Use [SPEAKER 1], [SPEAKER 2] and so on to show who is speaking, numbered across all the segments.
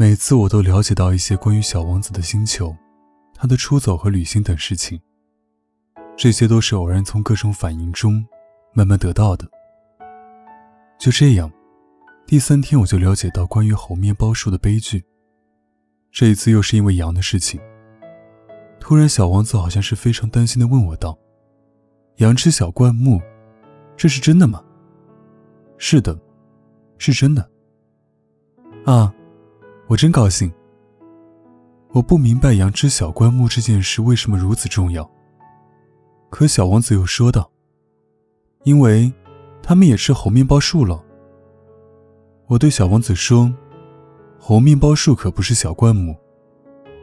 [SPEAKER 1] 每次我都了解到一些关于小王子的星球、他的出走和旅行等事情。这些都是偶然从各种反应中慢慢得到的。就这样，第三天我就了解到关于猴面包树的悲剧。这一次又是因为羊的事情。突然，小王子好像是非常担心的问我道：“羊吃小灌木，这是真的吗？”“是的，是真的。”啊，我真高兴。我不明白羊吃小灌木这件事为什么如此重要。可小王子又说道：“因为，他们也吃猴面包树了。”我对小王子说：“猴面包树可不是小灌木。”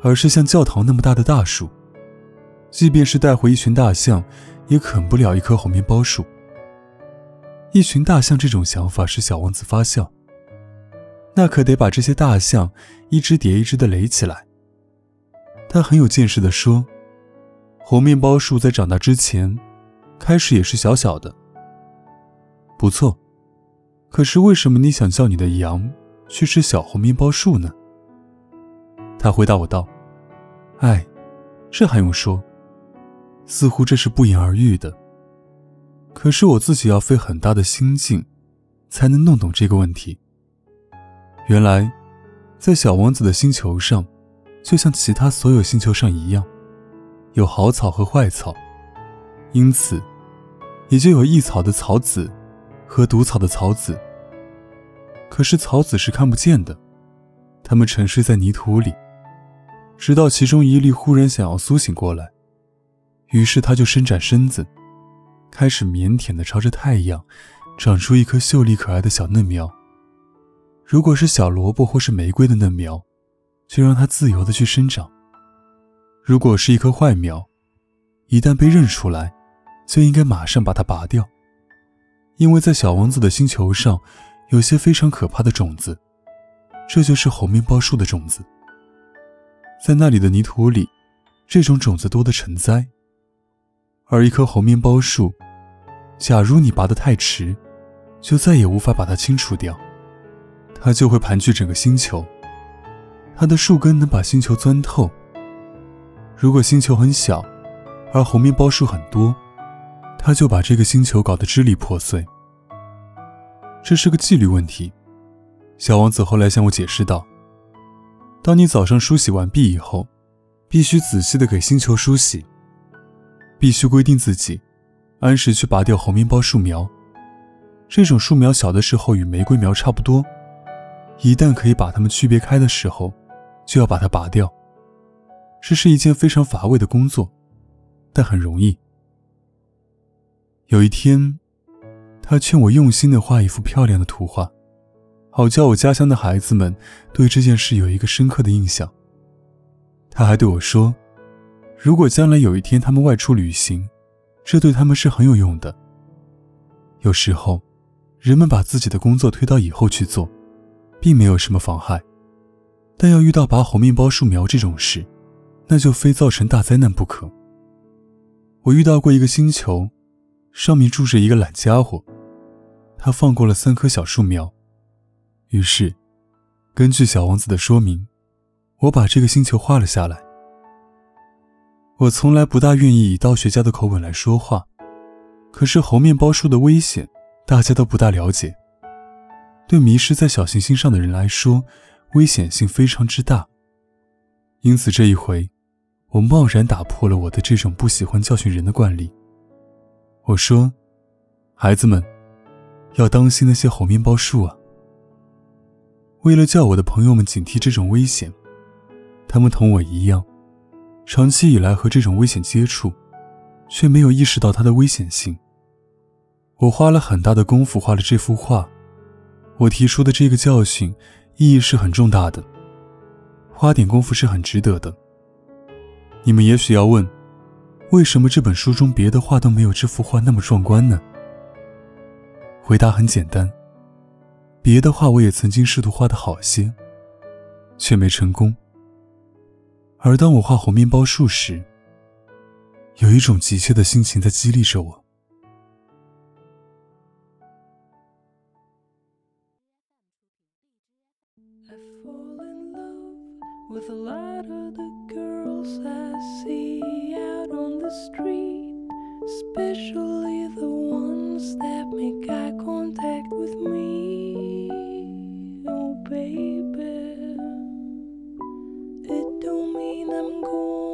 [SPEAKER 1] 而是像教堂那么大的大树，即便是带回一群大象，也啃不了一棵猴面包树。一群大象这种想法使小王子发笑。那可得把这些大象一只叠一只的垒起来。他很有见识地说：“红面包树在长大之前，开始也是小小的。”不错，可是为什么你想叫你的羊去吃小红面包树呢？他回答我道：“哎，这还用说？似乎这是不言而喻的。可是我自己要费很大的心劲，才能弄懂这个问题。原来，在小王子的星球上，就像其他所有星球上一样，有好草和坏草，因此，也就有益草的草籽和毒草的草籽。可是草籽是看不见的，它们沉睡在泥土里。”直到其中一粒忽然想要苏醒过来，于是他就伸展身子，开始腼腆地朝着太阳长出一颗秀丽可爱的小嫩苗。如果是小萝卜或是玫瑰的嫩苗，就让它自由的去生长；如果是一棵坏苗，一旦被认出来，就应该马上把它拔掉，因为在小王子的星球上，有些非常可怕的种子，这就是猴面包树的种子。在那里的泥土里，这种种子多得成灾。而一棵猴面包树，假如你拔得太迟，就再也无法把它清除掉，它就会盘踞整个星球。它的树根能把星球钻透。如果星球很小，而猴面包树很多，它就把这个星球搞得支离破碎。这是个纪律问题。小王子后来向我解释道。当你早上梳洗完毕以后，必须仔细的给星球梳洗。必须规定自己，按时去拔掉猴面包树苗。这种树苗小的时候与玫瑰苗差不多，一旦可以把它们区别开的时候，就要把它拔掉。这是一件非常乏味的工作，但很容易。有一天，他劝我用心的画一幅漂亮的图画。好叫我家乡的孩子们对这件事有一个深刻的印象。他还对我说：“如果将来有一天他们外出旅行，这对他们是很有用的。有时候，人们把自己的工作推到以后去做，并没有什么妨害。但要遇到拔红面包树苗这种事，那就非造成大灾难不可。我遇到过一个星球，上面住着一个懒家伙，他放过了三棵小树苗。”于是，根据小王子的说明，我把这个星球画了下来。我从来不大愿意以道学家的口吻来说话，可是猴面包树的危险，大家都不大了解。对迷失在小行星上的人来说，危险性非常之大。因此这一回，我贸然打破了我的这种不喜欢教训人的惯例。我说：“孩子们，要当心那些猴面包树啊！”为了叫我的朋友们警惕这种危险，他们同我一样，长期以来和这种危险接触，却没有意识到它的危险性。我花了很大的功夫画了这幅画，我提出的这个教训意义是很重大的，花点功夫是很值得的。你们也许要问，为什么这本书中别的画都没有这幅画那么壮观呢？回答很简单。别的画我也曾经试图画的好些，却没成功。而当我画红面包树时，有一种急切的心情在激励着我。
[SPEAKER 2] street, especially the ones that make eye contact with me. Oh, baby, it don't mean I'm going.